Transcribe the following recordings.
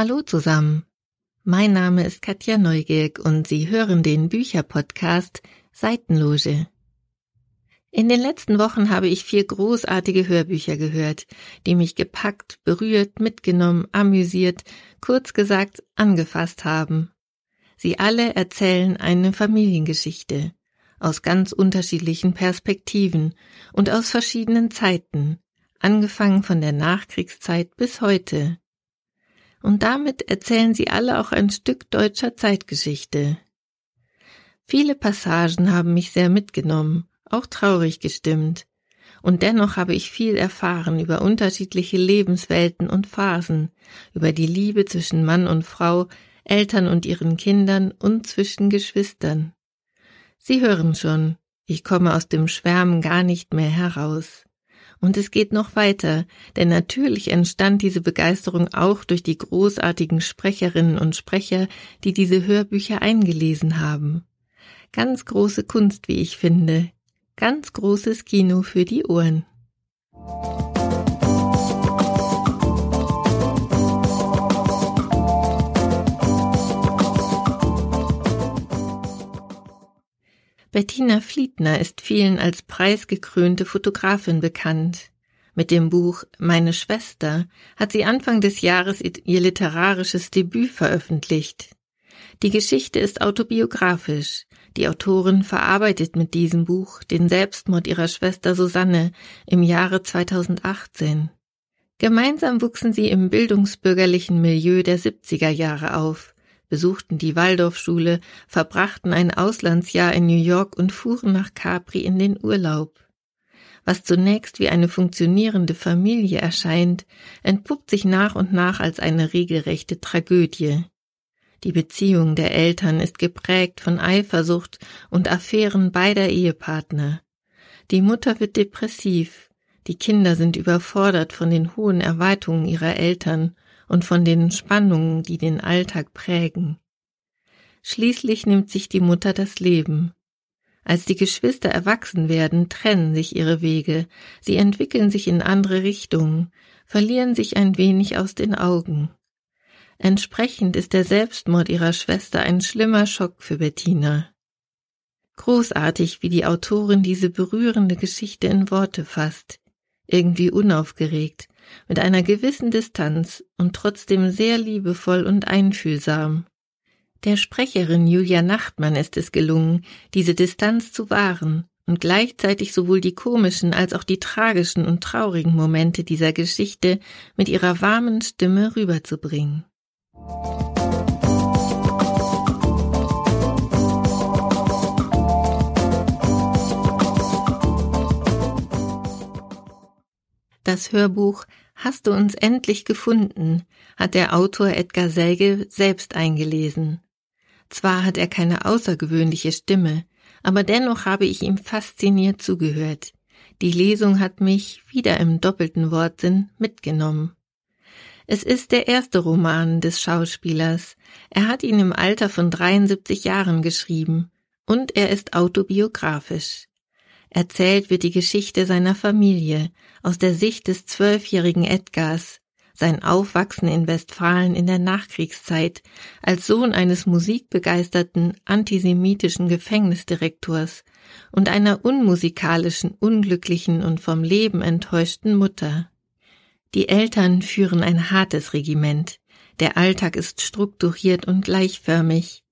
Hallo zusammen. Mein Name ist Katja Neugierk und Sie hören den Bücherpodcast Seitenloge. In den letzten Wochen habe ich vier großartige Hörbücher gehört, die mich gepackt, berührt, mitgenommen, amüsiert, kurz gesagt angefasst haben. Sie alle erzählen eine Familiengeschichte aus ganz unterschiedlichen Perspektiven und aus verschiedenen Zeiten, angefangen von der Nachkriegszeit bis heute. Und damit erzählen sie alle auch ein Stück deutscher Zeitgeschichte. Viele Passagen haben mich sehr mitgenommen, auch traurig gestimmt, und dennoch habe ich viel erfahren über unterschiedliche Lebenswelten und Phasen, über die Liebe zwischen Mann und Frau, Eltern und ihren Kindern und zwischen Geschwistern. Sie hören schon, ich komme aus dem Schwärmen gar nicht mehr heraus. Und es geht noch weiter, denn natürlich entstand diese Begeisterung auch durch die großartigen Sprecherinnen und Sprecher, die diese Hörbücher eingelesen haben. Ganz große Kunst, wie ich finde. Ganz großes Kino für die Ohren. Bettina Fliedner ist vielen als preisgekrönte Fotografin bekannt. Mit dem Buch Meine Schwester hat sie Anfang des Jahres ihr literarisches Debüt veröffentlicht. Die Geschichte ist autobiografisch. Die Autorin verarbeitet mit diesem Buch den Selbstmord ihrer Schwester Susanne im Jahre 2018. Gemeinsam wuchsen sie im bildungsbürgerlichen Milieu der 70er Jahre auf, besuchten die Waldorfschule, verbrachten ein Auslandsjahr in New York und fuhren nach Capri in den Urlaub. Was zunächst wie eine funktionierende Familie erscheint, entpuppt sich nach und nach als eine regelrechte Tragödie. Die Beziehung der Eltern ist geprägt von Eifersucht und Affären beider Ehepartner. Die Mutter wird depressiv, die Kinder sind überfordert von den hohen Erwartungen ihrer Eltern und von den Spannungen, die den Alltag prägen. Schließlich nimmt sich die Mutter das Leben. Als die Geschwister erwachsen werden, trennen sich ihre Wege, sie entwickeln sich in andere Richtungen, verlieren sich ein wenig aus den Augen. Entsprechend ist der Selbstmord ihrer Schwester ein schlimmer Schock für Bettina. Großartig, wie die Autorin diese berührende Geschichte in Worte fasst, irgendwie unaufgeregt, mit einer gewissen Distanz und trotzdem sehr liebevoll und einfühlsam. Der Sprecherin Julia Nachtmann ist es gelungen, diese Distanz zu wahren und gleichzeitig sowohl die komischen als auch die tragischen und traurigen Momente dieser Geschichte mit ihrer warmen Stimme rüberzubringen. Das Hörbuch Hast du uns endlich gefunden hat der Autor Edgar Selge selbst eingelesen. Zwar hat er keine außergewöhnliche Stimme, aber dennoch habe ich ihm fasziniert zugehört. Die Lesung hat mich, wieder im doppelten Wortsinn, mitgenommen. Es ist der erste Roman des Schauspielers. Er hat ihn im Alter von 73 Jahren geschrieben und er ist autobiografisch. Erzählt wird die Geschichte seiner Familie aus der Sicht des zwölfjährigen Edgars, sein Aufwachsen in Westfalen in der Nachkriegszeit als Sohn eines musikbegeisterten antisemitischen Gefängnisdirektors und einer unmusikalischen, unglücklichen und vom Leben enttäuschten Mutter. Die Eltern führen ein hartes Regiment, der Alltag ist strukturiert und gleichförmig.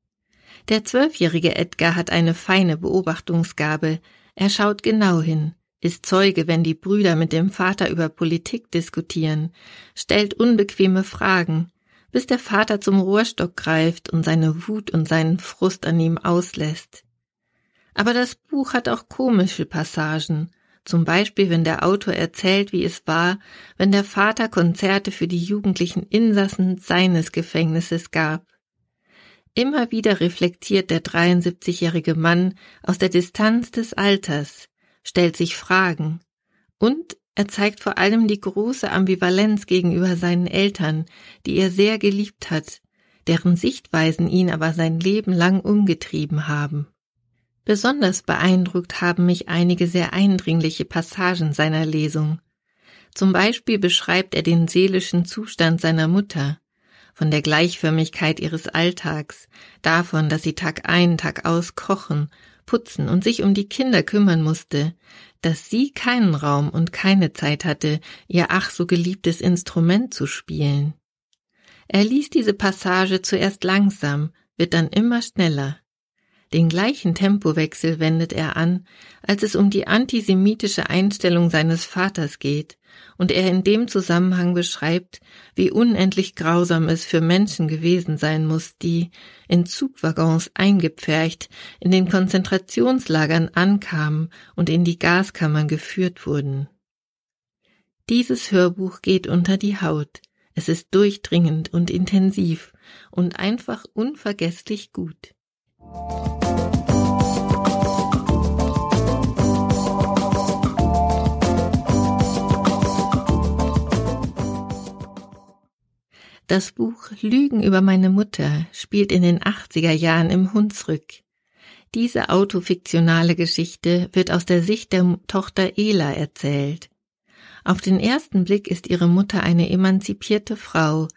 Der zwölfjährige Edgar hat eine feine Beobachtungsgabe, er schaut genau hin, ist Zeuge, wenn die Brüder mit dem Vater über Politik diskutieren, stellt unbequeme Fragen, bis der Vater zum Rohrstock greift und seine Wut und seinen Frust an ihm auslässt. Aber das Buch hat auch komische Passagen, zum Beispiel wenn der Autor erzählt, wie es war, wenn der Vater Konzerte für die jugendlichen Insassen seines Gefängnisses gab. Immer wieder reflektiert der 73-jährige Mann aus der Distanz des Alters, stellt sich Fragen und er zeigt vor allem die große Ambivalenz gegenüber seinen Eltern, die er sehr geliebt hat, deren Sichtweisen ihn aber sein Leben lang umgetrieben haben. Besonders beeindruckt haben mich einige sehr eindringliche Passagen seiner Lesung. Zum Beispiel beschreibt er den seelischen Zustand seiner Mutter, von der Gleichförmigkeit ihres Alltags, davon, dass sie Tag ein, Tag aus kochen, putzen und sich um die Kinder kümmern musste, dass sie keinen Raum und keine Zeit hatte, ihr ach so geliebtes Instrument zu spielen. Er ließ diese Passage zuerst langsam, wird dann immer schneller. Den gleichen Tempowechsel wendet er an, als es um die antisemitische Einstellung seines Vaters geht und er in dem Zusammenhang beschreibt, wie unendlich grausam es für Menschen gewesen sein muss, die, in Zugwaggons eingepfercht, in den Konzentrationslagern ankamen und in die Gaskammern geführt wurden. Dieses Hörbuch geht unter die Haut, es ist durchdringend und intensiv und einfach unvergesslich gut. Das Buch Lügen über meine Mutter spielt in den 80er Jahren im Hunsrück. Diese autofiktionale Geschichte wird aus der Sicht der Tochter Ela erzählt. Auf den ersten Blick ist ihre Mutter eine emanzipierte Frau,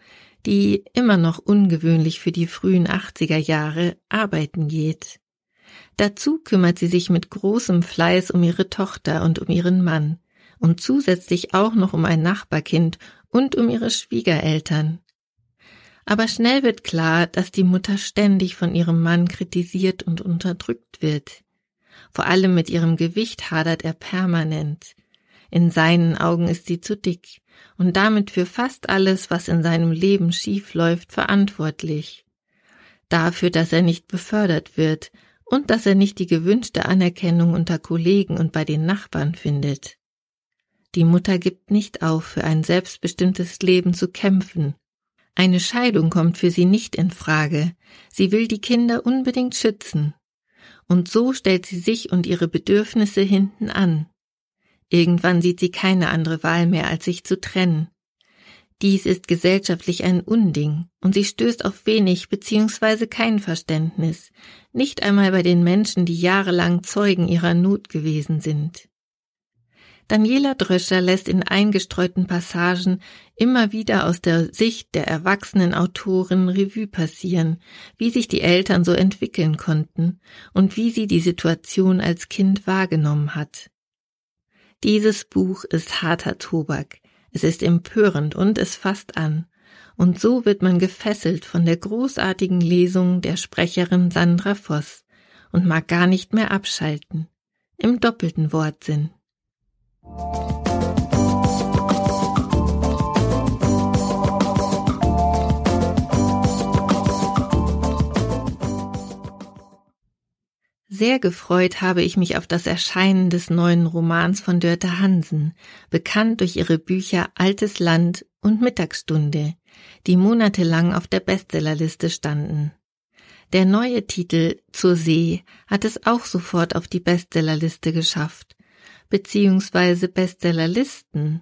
die immer noch ungewöhnlich für die frühen 80er Jahre arbeiten geht. Dazu kümmert sie sich mit großem Fleiß um ihre Tochter und um ihren Mann und zusätzlich auch noch um ein Nachbarkind und um ihre Schwiegereltern. Aber schnell wird klar, dass die Mutter ständig von ihrem Mann kritisiert und unterdrückt wird. Vor allem mit ihrem Gewicht hadert er permanent. In seinen Augen ist sie zu dick und damit für fast alles, was in seinem Leben schief läuft, verantwortlich. Dafür, dass er nicht befördert wird und dass er nicht die gewünschte Anerkennung unter Kollegen und bei den Nachbarn findet. Die Mutter gibt nicht auf, für ein selbstbestimmtes Leben zu kämpfen eine Scheidung kommt für sie nicht in Frage. Sie will die Kinder unbedingt schützen. Und so stellt sie sich und ihre Bedürfnisse hinten an. Irgendwann sieht sie keine andere Wahl mehr, als sich zu trennen. Dies ist gesellschaftlich ein Unding, und sie stößt auf wenig bzw. kein Verständnis, nicht einmal bei den Menschen, die jahrelang Zeugen ihrer Not gewesen sind. Daniela Dröscher lässt in eingestreuten Passagen immer wieder aus der Sicht der erwachsenen Autorin Revue passieren, wie sich die Eltern so entwickeln konnten und wie sie die Situation als Kind wahrgenommen hat. Dieses Buch ist harter Tobak, es ist empörend und es fasst an, und so wird man gefesselt von der großartigen Lesung der Sprecherin Sandra Voss und mag gar nicht mehr abschalten, im doppelten Wortsinn. Sehr gefreut habe ich mich auf das Erscheinen des neuen Romans von Dörte Hansen, bekannt durch ihre Bücher Altes Land und Mittagsstunde, die monatelang auf der Bestsellerliste standen. Der neue Titel Zur See hat es auch sofort auf die Bestsellerliste geschafft beziehungsweise Bestsellerlisten.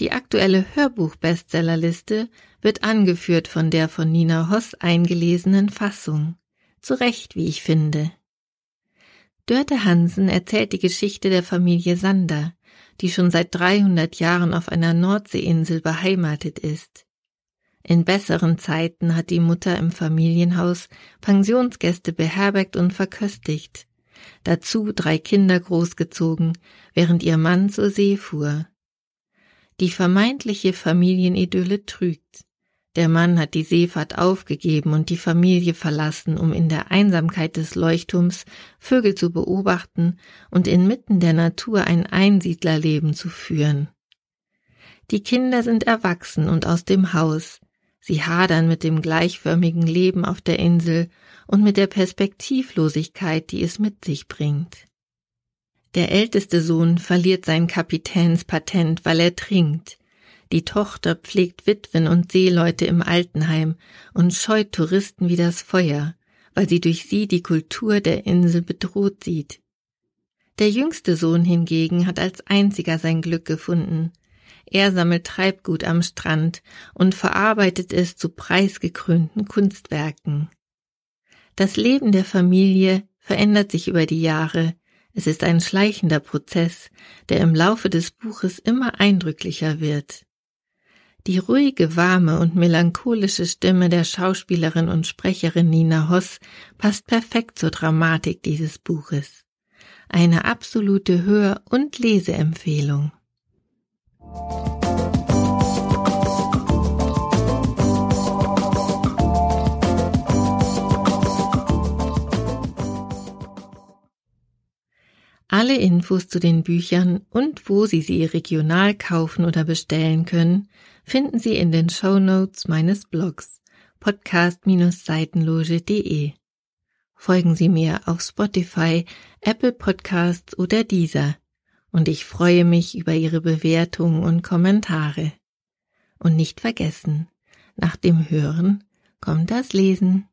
Die aktuelle Hörbuch-Bestsellerliste wird angeführt von der von Nina Hoss eingelesenen Fassung. Zu Recht, wie ich finde. Dörte Hansen erzählt die Geschichte der Familie Sander, die schon seit 300 Jahren auf einer Nordseeinsel beheimatet ist. In besseren Zeiten hat die Mutter im Familienhaus Pensionsgäste beherbergt und verköstigt dazu drei Kinder großgezogen, während ihr Mann zur See fuhr. Die vermeintliche Familienidylle trügt. Der Mann hat die Seefahrt aufgegeben und die Familie verlassen, um in der Einsamkeit des Leuchtturms Vögel zu beobachten und inmitten der Natur ein Einsiedlerleben zu führen. Die Kinder sind erwachsen und aus dem Haus, Sie hadern mit dem gleichförmigen Leben auf der Insel und mit der Perspektivlosigkeit, die es mit sich bringt. Der älteste Sohn verliert sein Kapitänspatent, weil er trinkt. Die Tochter pflegt Witwen und Seeleute im Altenheim und scheut Touristen wie das Feuer, weil sie durch sie die Kultur der Insel bedroht sieht. Der jüngste Sohn hingegen hat als einziger sein Glück gefunden. Er sammelt Treibgut am Strand und verarbeitet es zu preisgekrönten Kunstwerken. Das Leben der Familie verändert sich über die Jahre. Es ist ein schleichender Prozess, der im Laufe des Buches immer eindrücklicher wird. Die ruhige, warme und melancholische Stimme der Schauspielerin und Sprecherin Nina Hoss passt perfekt zur Dramatik dieses Buches. Eine absolute Hör- und Leseempfehlung. Alle Infos zu den Büchern und wo Sie sie regional kaufen oder bestellen können, finden Sie in den Show Notes meines Blogs podcast-seitenloge.de. Folgen Sie mir auf Spotify, Apple Podcasts oder dieser und ich freue mich über Ihre Bewertungen und Kommentare. Und nicht vergessen, nach dem Hören kommt das Lesen.